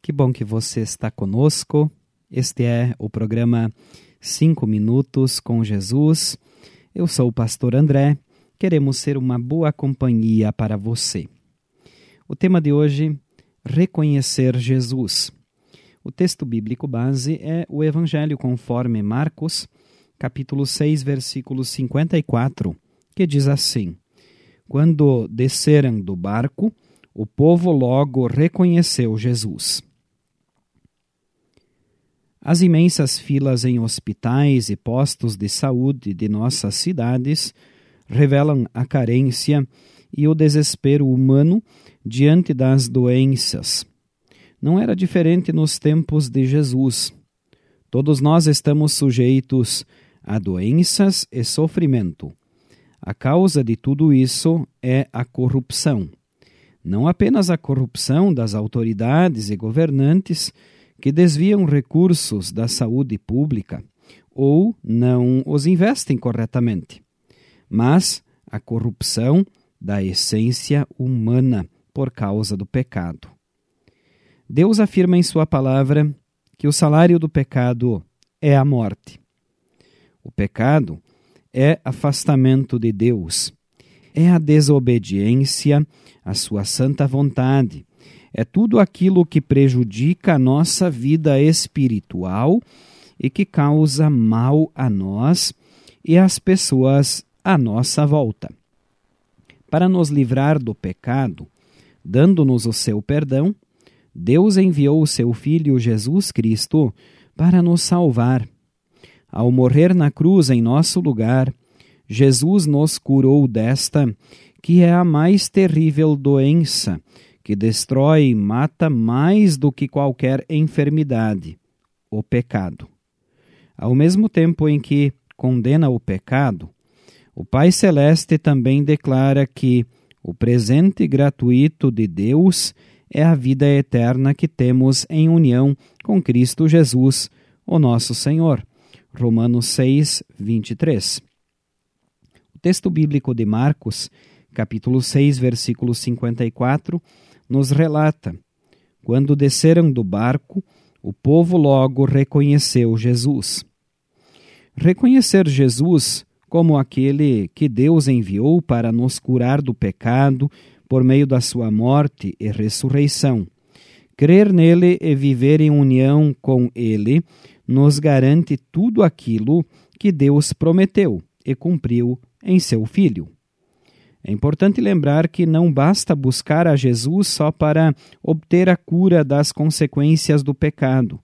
Que bom que você está conosco. Este é o programa Cinco Minutos com Jesus. Eu sou o pastor André. Queremos ser uma boa companhia para você. O tema de hoje: reconhecer Jesus. O texto bíblico base é o Evangelho conforme Marcos, capítulo 6, versículo 54, que diz assim: Quando desceram do barco, o povo logo reconheceu Jesus. As imensas filas em hospitais e postos de saúde de nossas cidades revelam a carência e o desespero humano diante das doenças. Não era diferente nos tempos de Jesus. Todos nós estamos sujeitos a doenças e sofrimento. A causa de tudo isso é a corrupção. Não apenas a corrupção das autoridades e governantes, que desviam recursos da saúde pública ou não os investem corretamente, mas a corrupção da essência humana por causa do pecado. Deus afirma em Sua palavra que o salário do pecado é a morte. O pecado é afastamento de Deus, é a desobediência à Sua santa vontade é tudo aquilo que prejudica a nossa vida espiritual e que causa mal a nós e às pessoas à nossa volta. Para nos livrar do pecado, dando-nos o seu perdão, Deus enviou o seu Filho Jesus Cristo para nos salvar. Ao morrer na cruz em nosso lugar, Jesus nos curou desta, que é a mais terrível doença que destrói e mata mais do que qualquer enfermidade, o pecado. Ao mesmo tempo em que condena o pecado, o Pai Celeste também declara que o presente gratuito de Deus é a vida eterna que temos em união com Cristo Jesus, o nosso Senhor. Romanos 6, 23. Texto bíblico de Marcos, capítulo 6, versículo 54, nos relata: quando desceram do barco, o povo logo reconheceu Jesus. Reconhecer Jesus como aquele que Deus enviou para nos curar do pecado por meio da sua morte e ressurreição. Crer nele e viver em união com ele nos garante tudo aquilo que Deus prometeu e cumpriu em seu Filho. É importante lembrar que não basta buscar a Jesus só para obter a cura das consequências do pecado.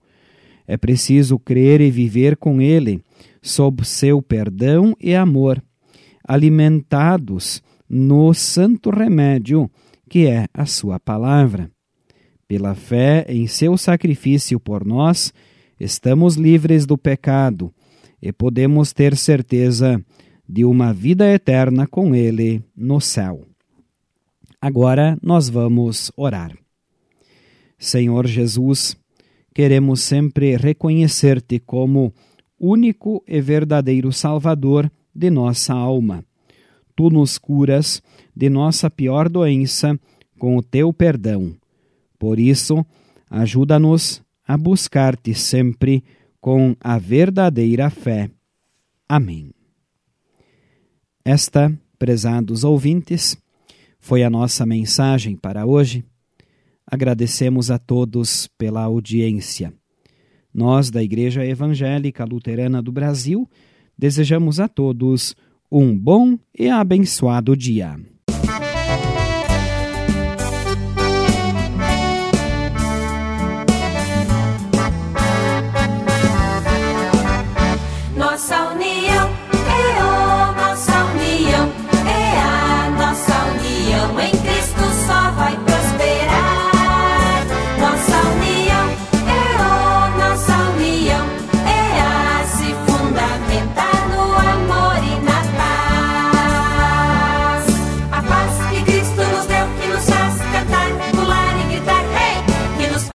É preciso crer e viver com Ele, sob seu perdão e amor, alimentados no santo remédio que é a Sua palavra. Pela fé em seu sacrifício por nós, estamos livres do pecado e podemos ter certeza de uma vida eterna com Ele no céu. Agora nós vamos orar. Senhor Jesus, queremos sempre reconhecer-te como único e verdadeiro Salvador de nossa alma. Tu nos curas de nossa pior doença com o teu perdão. Por isso, ajuda-nos a buscar-te sempre com a verdadeira fé. Amém. Esta, prezados ouvintes, foi a nossa mensagem para hoje. Agradecemos a todos pela audiência. Nós, da Igreja Evangélica Luterana do Brasil, desejamos a todos um bom e abençoado dia.